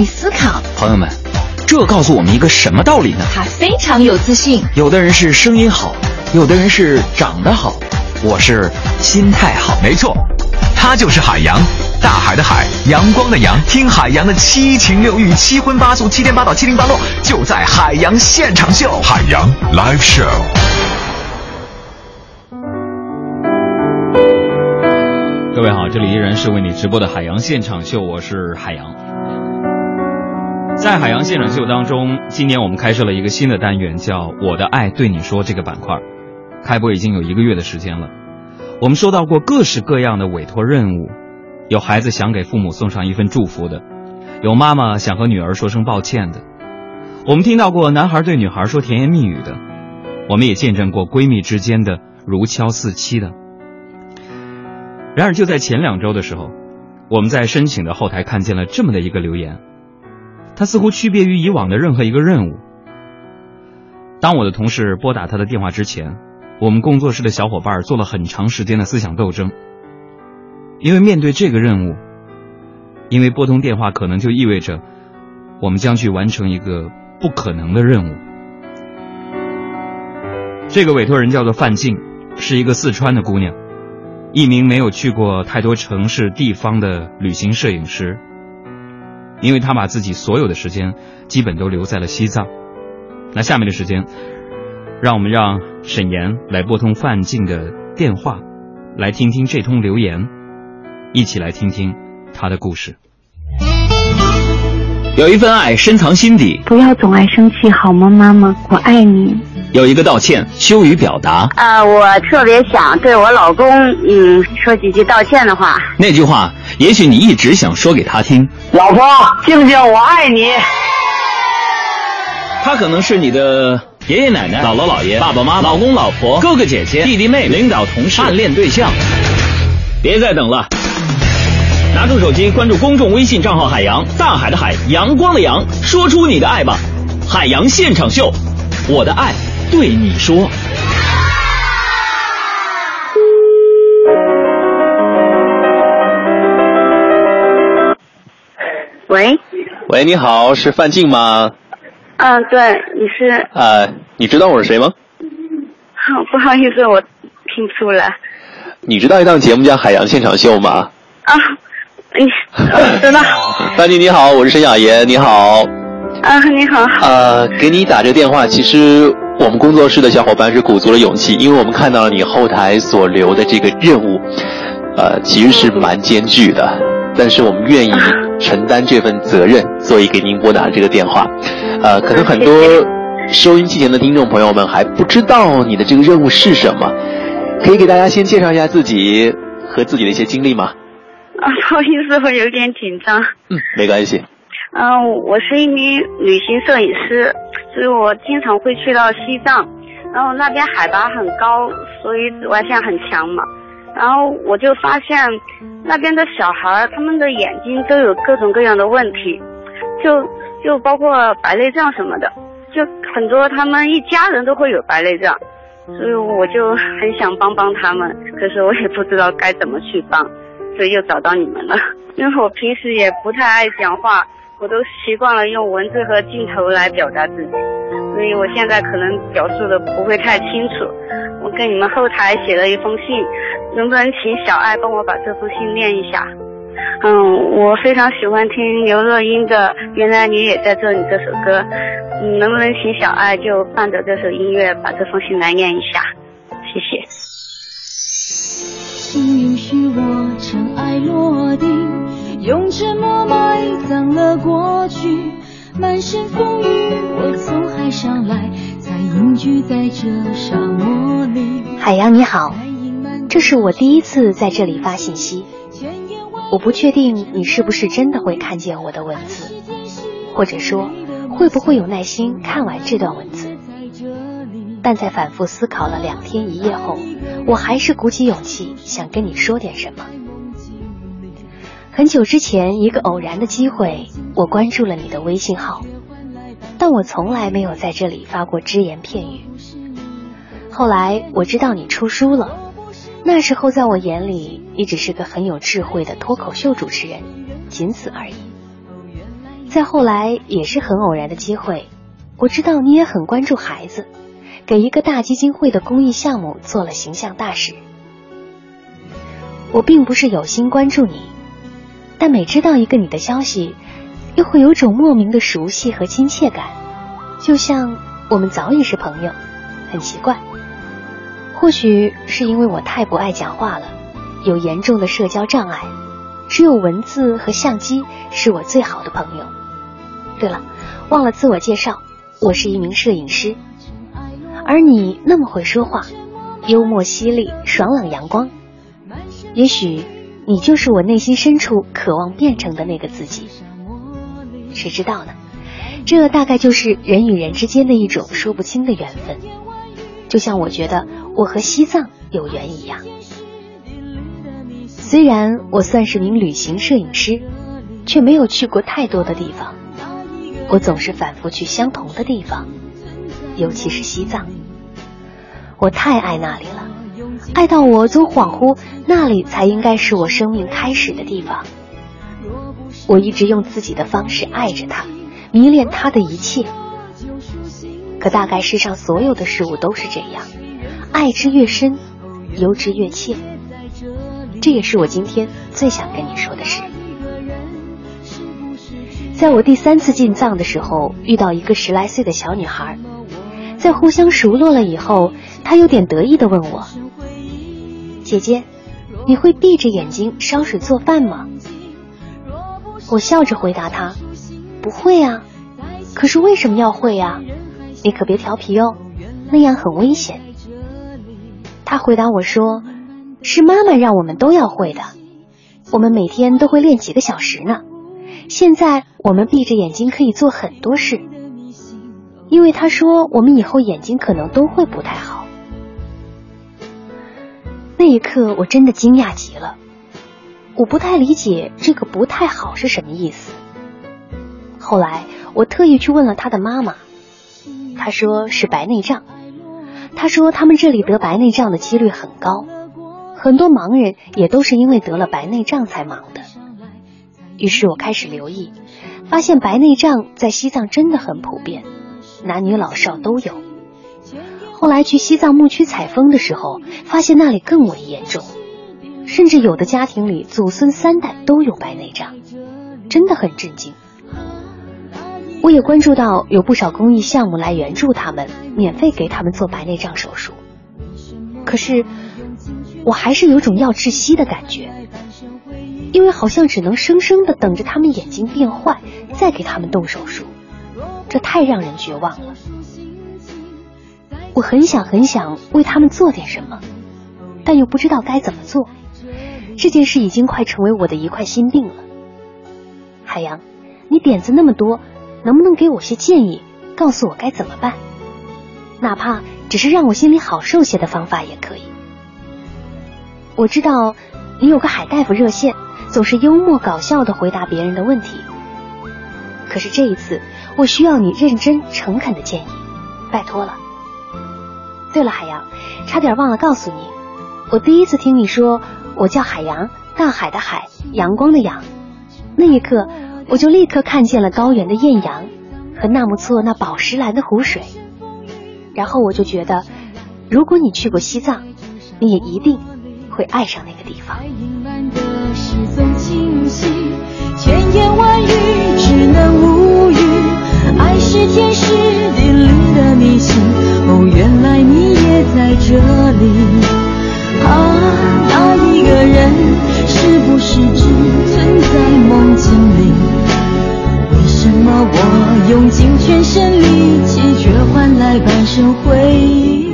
爱思考。朋友们，这告诉我们一个什么道理呢？他非常有自信。有的人是声音好，有的人是长得好，我是心态好。没错，他就是海洋，大海的海，阳光的阳。听海洋的七情六欲、七荤八素、七颠八倒、七零八落，就在海洋现场秀。海洋 Live Show。各位好，这里依然是为你直播的海洋现场秀，我是海洋。在海洋现场秀当中，今年我们开设了一个新的单元，叫“我的爱对你说”这个板块，开播已经有一个月的时间了。我们收到过各式各样的委托任务，有孩子想给父母送上一份祝福的，有妈妈想和女儿说声抱歉的，我们听到过男孩对女孩说甜言蜜语的，我们也见证过闺蜜之间的如胶似漆的。然而，就在前两周的时候，我们在申请的后台看见了这么的一个留言，它似乎区别于以往的任何一个任务。当我的同事拨打他的电话之前，我们工作室的小伙伴做了很长时间的思想斗争，因为面对这个任务，因为拨通电话可能就意味着我们将去完成一个不可能的任务。这个委托人叫做范静，是一个四川的姑娘。一名没有去过太多城市地方的旅行摄影师，因为他把自己所有的时间基本都留在了西藏。那下面的时间，让我们让沈岩来拨通范进的电话，来听听这通留言，一起来听听他的故事。有一份爱深藏心底，不要总爱生气好吗，妈妈？我爱你。有一个道歉羞于表达，呃，我特别想对我老公，嗯，说几句道歉的话。那句话，也许你一直想说给他听。老婆，静静，我爱你。他可能是你的爷爷奶奶、姥姥姥爷、爸爸妈妈、老公老婆、哥哥姐姐、弟弟妹妹、领导同事、暗恋对象。别再等了，拿出手机关注公众微信账号“海洋大海的海阳光的阳”，说出你的爱吧！海洋现场秀，我的爱。对你说。喂。喂，你好，是范静吗？嗯，对，你是。呃，你知道我是谁吗？好，不好意思，我听不出来。你知道一档节目叫《海洋现场秀》吗？啊，你知道。范静你好，我是沈雅妍，你好。啊，你好。呃，给你打这个电话，其实。我们工作室的小伙伴是鼓足了勇气，因为我们看到了你后台所留的这个任务，呃，其实是蛮艰巨的，但是我们愿意承担这份责任，所以给您拨打这个电话。呃，可能很多收音机前的听众朋友们还不知道你的这个任务是什么，可以给大家先介绍一下自己和自己的一些经历吗？啊，不好意思，我有点紧张。嗯，没关系。嗯，我是一名旅行摄影师。所以我经常会去到西藏，然后那边海拔很高，所以紫外线很强嘛。然后我就发现，那边的小孩他们的眼睛都有各种各样的问题，就就包括白内障什么的，就很多他们一家人都会有白内障，所以我就很想帮帮他们，可是我也不知道该怎么去帮，所以又找到你们了。因为我平时也不太爱讲话。我都习惯了用文字和镜头来表达自己，所以我现在可能表述的不会太清楚。我跟你们后台写了一封信，能不能请小爱帮我把这封信念一下？嗯，我非常喜欢听刘若英的《原来你也在这里》这首歌，嗯，能不能请小爱就伴着这首音乐把这封信来念一下？谢谢。请允许我尘埃落定。用沉默埋葬了过去，满身风雨，我从海上来，才隐居在这沙漠里。海洋你好，这是我第一次在这里发信息，我不确定你是不是真的会看见我的文字，或者说会不会有耐心看完这段文字。但在反复思考了两天一夜后，我还是鼓起勇气想跟你说点什么。很久之前，一个偶然的机会，我关注了你的微信号，但我从来没有在这里发过只言片语。后来我知道你出书了，那时候在我眼里，你只是个很有智慧的脱口秀主持人，仅此而已。再后来也是很偶然的机会，我知道你也很关注孩子，给一个大基金会的公益项目做了形象大使。我并不是有心关注你，但每知道一个你的消息，又会有种莫名的熟悉和亲切感，就像我们早已是朋友，很奇怪。或许是因为我太不爱讲话了，有严重的社交障碍，只有文字和相机是我最好的朋友。对了，忘了自我介绍，我是一名摄影师，而你那么会说话，幽默犀利，爽朗阳光。也许你就是我内心深处渴望变成的那个自己，谁知道呢？这大概就是人与人之间的一种说不清的缘分，就像我觉得我和西藏有缘一样。虽然我算是名旅行摄影师，却没有去过太多的地方，我总是反复去相同的地方，尤其是西藏，我太爱那里了。爱到我总恍惚，那里才应该是我生命开始的地方。我一直用自己的方式爱着他，迷恋他的一切。可大概世上所有的事物都是这样，爱之越深，由之越切。这也是我今天最想跟你说的事。在我第三次进藏的时候，遇到一个十来岁的小女孩，在互相熟络了以后，她有点得意的问我。姐姐，你会闭着眼睛烧水做饭吗？我笑着回答她：“不会啊。”可是为什么要会呀？你可别调皮哦，那样很危险。她回答我说：“是妈妈让我们都要会的，我们每天都会练几个小时呢。现在我们闭着眼睛可以做很多事，因为她说我们以后眼睛可能都会不太好。”那一刻，我真的惊讶极了。我不太理解这个“不太好”是什么意思。后来，我特意去问了他的妈妈，他说是白内障。他说他们这里得白内障的几率很高，很多盲人也都是因为得了白内障才盲的。于是我开始留意，发现白内障在西藏真的很普遍，男女老少都有。后来去西藏牧区采风的时候，发现那里更为严重，甚至有的家庭里祖孙三代都有白内障，真的很震惊。我也关注到有不少公益项目来援助他们，免费给他们做白内障手术。可是我还是有种要窒息的感觉，因为好像只能生生的等着他们眼睛变坏，再给他们动手术，这太让人绝望了。我很想很想为他们做点什么，但又不知道该怎么做。这件事已经快成为我的一块心病了。海洋，你点子那么多，能不能给我些建议，告诉我该怎么办？哪怕只是让我心里好受些的方法也可以。我知道你有个海大夫热线，总是幽默搞笑的回答别人的问题。可是这一次，我需要你认真诚恳的建议，拜托了。对了，海洋，差点忘了告诉你，我第一次听你说我叫海洋，大海的海，阳光的阳，那一刻我就立刻看见了高原的艳阳和纳木错那宝石蓝的湖水，然后我就觉得，如果你去过西藏，你也一定会爱上那个地方。千言万语只能无，是天时地利的迷信。哦，原来你也在这里。啊，那一个人是不是只存在梦境里？为什么我用尽全身力气，却换来半生回忆？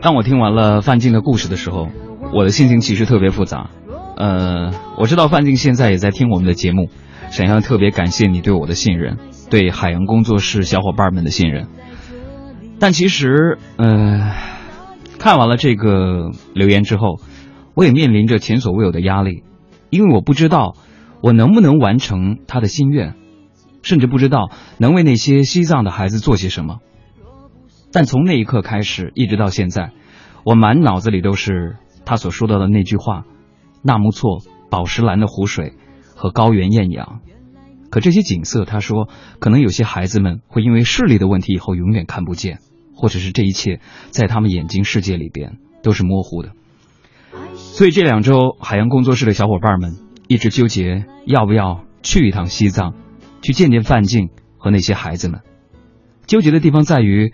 当我听完了范进的故事的时候，我的心情其实特别复杂。呃，我知道范进现在也在听我们的节目，想要特别感谢你对我的信任，对海洋工作室小伙伴们的信任。但其实，呃，看完了这个留言之后，我也面临着前所未有的压力，因为我不知道我能不能完成他的心愿，甚至不知道能为那些西藏的孩子做些什么。但从那一刻开始，一直到现在，我满脑子里都是他所说到的那句话：纳木错、宝石蓝的湖水和高原艳阳。可这些景色，他说，可能有些孩子们会因为视力的问题，以后永远看不见，或者是这一切在他们眼睛世界里边都是模糊的。所以这两周，海洋工作室的小伙伴们一直纠结要不要去一趟西藏，去见见范静和那些孩子们。纠结的地方在于，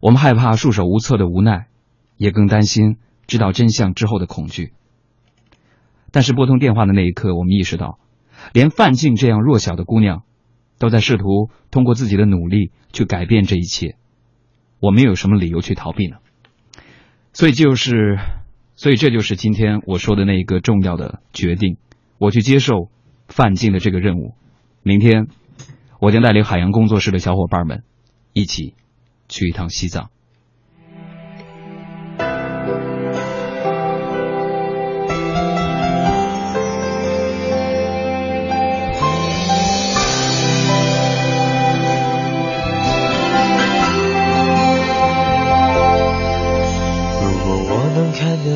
我们害怕束手无策的无奈，也更担心知道真相之后的恐惧。但是拨通电话的那一刻，我们意识到，连范静这样弱小的姑娘，都在试图通过自己的努力去改变这一切。我们又有什么理由去逃避呢？所以就是。所以这就是今天我说的那一个重要的决定，我去接受范进的这个任务。明天，我将带领海洋工作室的小伙伴们一起去一趟西藏。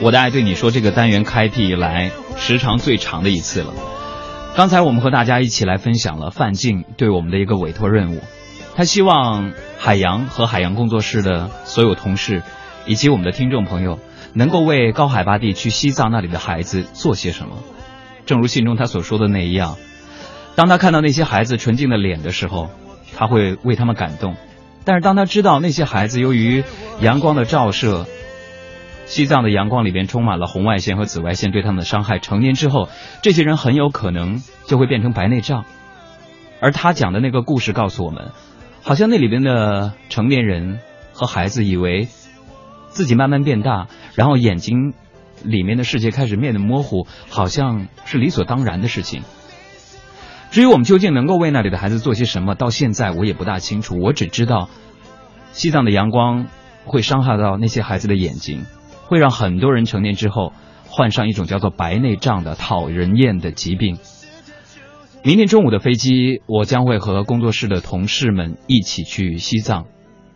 我的爱对你说这个单元开辟以来时长最长的一次了。刚才我们和大家一起来分享了范静对我们的一个委托任务，他希望海洋和海洋工作室的所有同事以及我们的听众朋友能够为高海拔地区西藏那里的孩子做些什么。正如信中他所说的那样，当他看到那些孩子纯净的脸的时候，他会为他们感动。但是当他知道那些孩子由于阳光的照射，西藏的阳光里边充满了红外线和紫外线对他们的伤害，成年之后这些人很有可能就会变成白内障。而他讲的那个故事告诉我们，好像那里边的成年人和孩子以为自己慢慢变大，然后眼睛里面的世界开始变得模糊，好像是理所当然的事情。至于我们究竟能够为那里的孩子做些什么，到现在我也不大清楚。我只知道，西藏的阳光会伤害到那些孩子的眼睛，会让很多人成年之后患上一种叫做白内障的讨人厌的疾病。明天中午的飞机，我将会和工作室的同事们一起去西藏。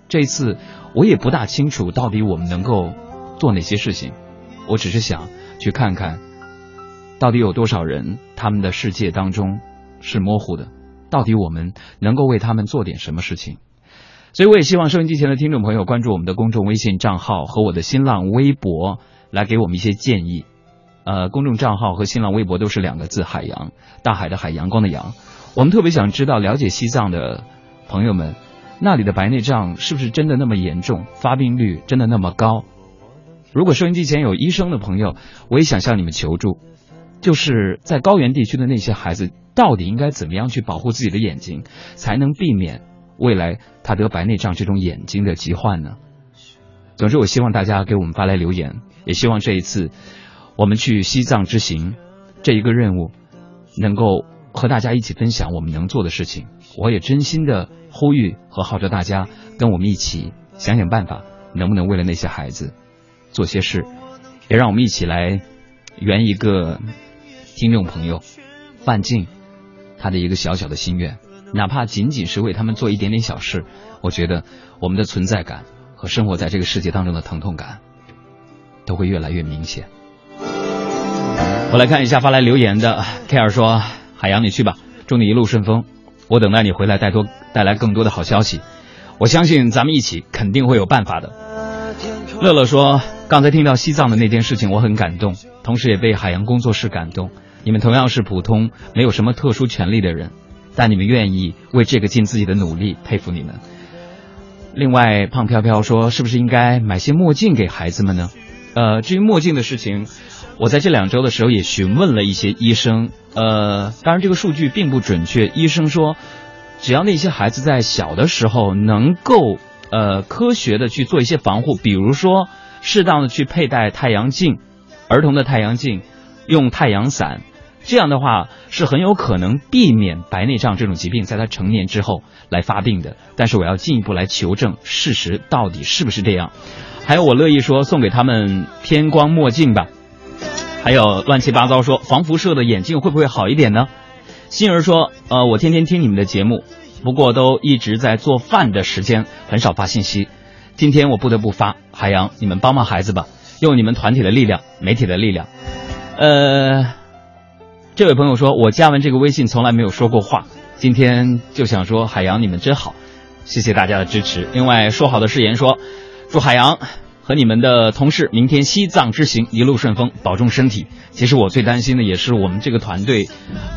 这次，我也不大清楚到底我们能够做哪些事情。我只是想去看看，到底有多少人他们的世界当中。是模糊的，到底我们能够为他们做点什么事情？所以我也希望收音机前的听众朋友关注我们的公众微信账号和我的新浪微博，来给我们一些建议。呃，公众账号和新浪微博都是两个字：海洋，大海的海，阳光的阳。我们特别想知道，了解西藏的朋友们，那里的白内障是不是真的那么严重，发病率真的那么高？如果收音机前有医生的朋友，我也想向你们求助，就是在高原地区的那些孩子。到底应该怎么样去保护自己的眼睛，才能避免未来他得白内障这种眼睛的疾患呢？总之，我希望大家给我们发来留言，也希望这一次我们去西藏之行这一个任务，能够和大家一起分享我们能做的事情。我也真心的呼吁和号召大家跟我们一起想想办法，能不能为了那些孩子做些事，也让我们一起来圆一个听众朋友半径。他的一个小小的心愿，哪怕仅仅是为他们做一点点小事，我觉得我们的存在感和生活在这个世界当中的疼痛感都会越来越明显。我来看一下发来留言的 K 尔说：“海洋，你去吧，祝你一路顺风，我等待你回来带多带来更多的好消息。我相信咱们一起肯定会有办法的。”乐乐说：“刚才听到西藏的那件事情，我很感动，同时也被海洋工作室感动。”你们同样是普通、没有什么特殊权利的人，但你们愿意为这个尽自己的努力，佩服你们。另外，胖飘飘说：“是不是应该买些墨镜给孩子们呢？”呃，至于墨镜的事情，我在这两周的时候也询问了一些医生。呃，当然这个数据并不准确。医生说，只要那些孩子在小的时候能够呃科学的去做一些防护，比如说适当的去佩戴太阳镜，儿童的太阳镜，用太阳伞。这样的话是很有可能避免白内障这种疾病在他成年之后来发病的。但是我要进一步来求证事实到底是不是这样。还有我乐意说送给他们偏光墨镜吧。还有乱七八糟说防辐射的眼镜会不会好一点呢？心儿说呃我天天听你们的节目，不过都一直在做饭的时间很少发信息。今天我不得不发，海洋你们帮帮孩子吧，用你们团体的力量，媒体的力量，呃。这位朋友说：“我加完这个微信从来没有说过话，今天就想说海洋你们真好，谢谢大家的支持。另外说好的誓言说，祝海洋和你们的同事明天西藏之行一路顺风，保重身体。其实我最担心的也是我们这个团队，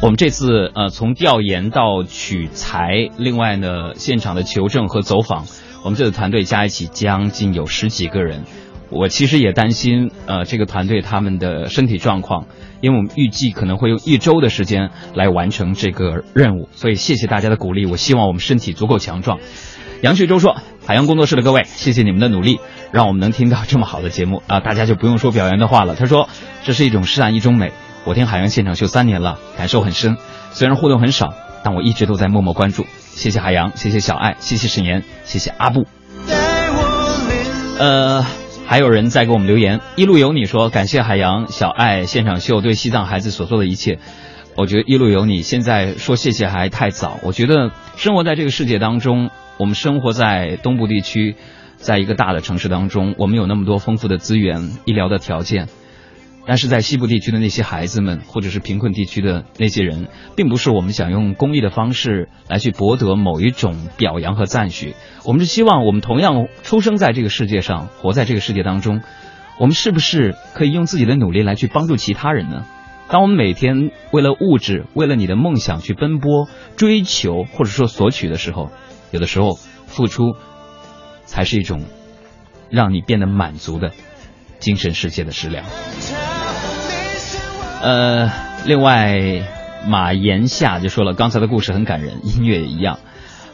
我们这次呃从调研到取材，另外呢现场的求证和走访，我们这个团队加一起将近有十几个人。”我其实也担心，呃，这个团队他们的身体状况，因为我们预计可能会用一周的时间来完成这个任务，所以谢谢大家的鼓励。我希望我们身体足够强壮。杨旭洲说：“海洋工作室的各位，谢谢你们的努力，让我们能听到这么好的节目啊！大家就不用说表扬的话了。”他说：“这是一种诗然一种美。我听海洋现场秀三年了，感受很深。虽然互动很少，但我一直都在默默关注。谢谢海洋，谢谢小爱，谢谢沈岩，谢谢阿布。呃。”还有人在给我们留言，一路有你说感谢海洋小爱现场秀对西藏孩子所做的一切。我觉得一路有你现在说谢谢还太早。我觉得生活在这个世界当中，我们生活在东部地区，在一个大的城市当中，我们有那么多丰富的资源、医疗的条件。但是在西部地区的那些孩子们，或者是贫困地区的那些人，并不是我们想用公益的方式来去博得某一种表扬和赞许。我们是希望我们同样出生在这个世界上，活在这个世界当中，我们是不是可以用自己的努力来去帮助其他人呢？当我们每天为了物质、为了你的梦想去奔波、追求或者说索取的时候，有的时候付出才是一种让你变得满足的精神世界的食粮。呃，另外，马岩夏就说了，刚才的故事很感人，音乐也一样。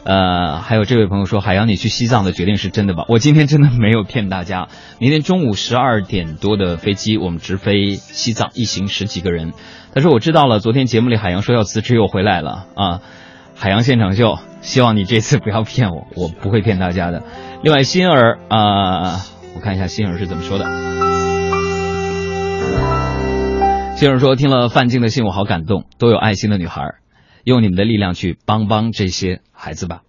呃，还有这位朋友说，海洋，你去西藏的决定是真的吧？我今天真的没有骗大家。明天中午十二点多的飞机，我们直飞西藏，一行十几个人。他说我知道了，昨天节目里海洋说要辞职又回来了啊。海洋现场秀，希望你这次不要骗我，我不会骗大家的。另外，心儿啊，我看一下心儿是怎么说的。心儿说，听了范静的信，我好感动，都有爱心的女孩。用你们的力量去帮帮这些孩子吧。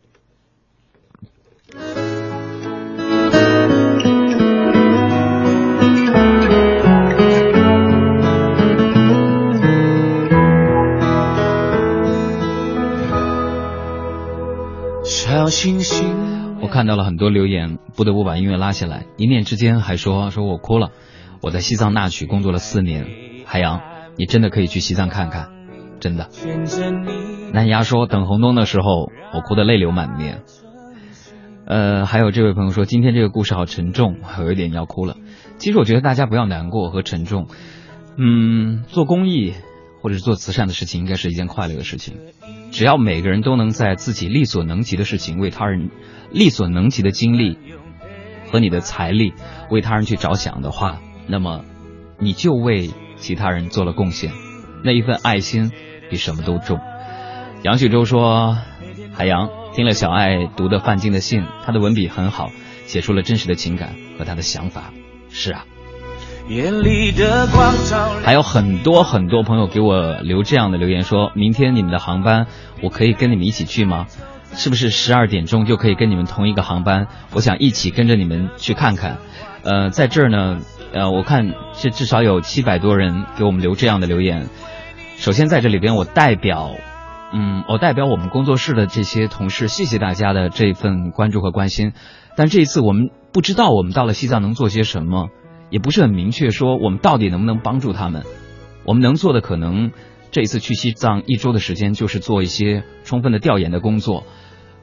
小星星我看到了很多留言，不得不把音乐拉下来。一念之间还说说我哭了。我在西藏纳曲工作了四年，海洋，你真的可以去西藏看看。真的，南牙说等红灯的时候，我哭得泪流满面。呃，还有这位朋友说，今天这个故事好沉重，我有点要哭了。其实我觉得大家不要难过和沉重，嗯，做公益或者是做慈善的事情，应该是一件快乐的事情。只要每个人都能在自己力所能及的事情为他人力所能及的精力和你的财力为他人去着想的话，那么你就为其他人做了贡献，那一份爱心。比什么都重。杨旭洲说：“海洋听了小爱读的范静的信，他的文笔很好，写出了真实的情感和他的想法。”是啊，还有很多很多朋友给我留这样的留言，说明天你们的航班，我可以跟你们一起去吗？是不是十二点钟就可以跟你们同一个航班？我想一起跟着你们去看看。呃，在这儿呢，呃，我看是至少有七百多人给我们留这样的留言。首先在这里边，我代表，嗯，我代表我们工作室的这些同事，谢谢大家的这份关注和关心。但这一次我们不知道我们到了西藏能做些什么，也不是很明确说我们到底能不能帮助他们。我们能做的可能这一次去西藏一周的时间，就是做一些充分的调研的工作，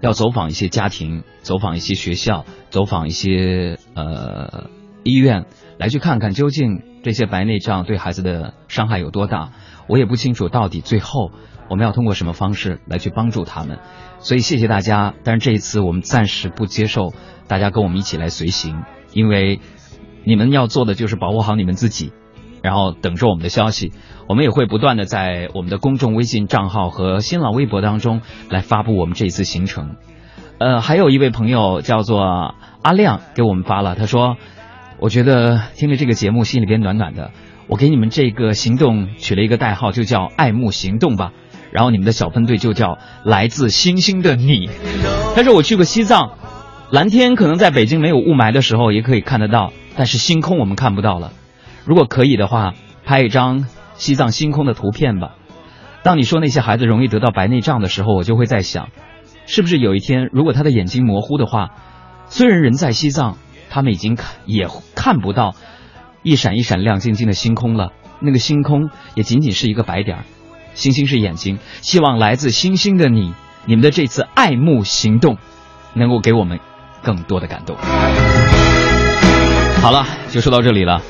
要走访一些家庭，走访一些学校，走访一些呃医院，来去看看究竟这些白内障对孩子的伤害有多大。我也不清楚到底最后我们要通过什么方式来去帮助他们，所以谢谢大家。但是这一次我们暂时不接受大家跟我们一起来随行，因为你们要做的就是保护好你们自己，然后等着我们的消息。我们也会不断的在我们的公众微信账号和新浪微博当中来发布我们这一次行程。呃，还有一位朋友叫做阿亮给我们发了，他说：“我觉得听了这个节目心里边暖暖的。”我给你们这个行动取了一个代号，就叫“爱慕行动”吧。然后你们的小分队就叫“来自星星的你”。但是我去过西藏，蓝天可能在北京没有雾霾的时候也可以看得到，但是星空我们看不到了。如果可以的话，拍一张西藏星空的图片吧。当你说那些孩子容易得到白内障的时候，我就会在想，是不是有一天，如果他的眼睛模糊的话，虽然人在西藏，他们已经看也看不到。一闪一闪亮晶晶的星空了，那个星空也仅仅是一个白点儿，星星是眼睛。希望来自星星的你，你们的这次爱慕行动，能够给我们更多的感动。好了，就说到这里了，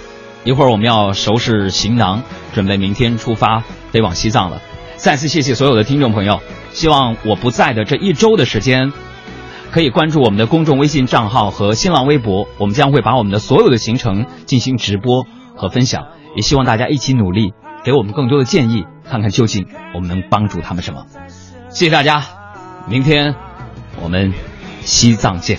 一会儿我们要收拾行囊，准备明天出发飞往西藏了。再次谢谢所有的听众朋友，希望我不在的这一周的时间。可以关注我们的公众微信账号和新浪微博，我们将会把我们的所有的行程进行直播和分享。也希望大家一起努力，给我们更多的建议，看看究竟我们能帮助他们什么。谢谢大家，明天我们西藏见。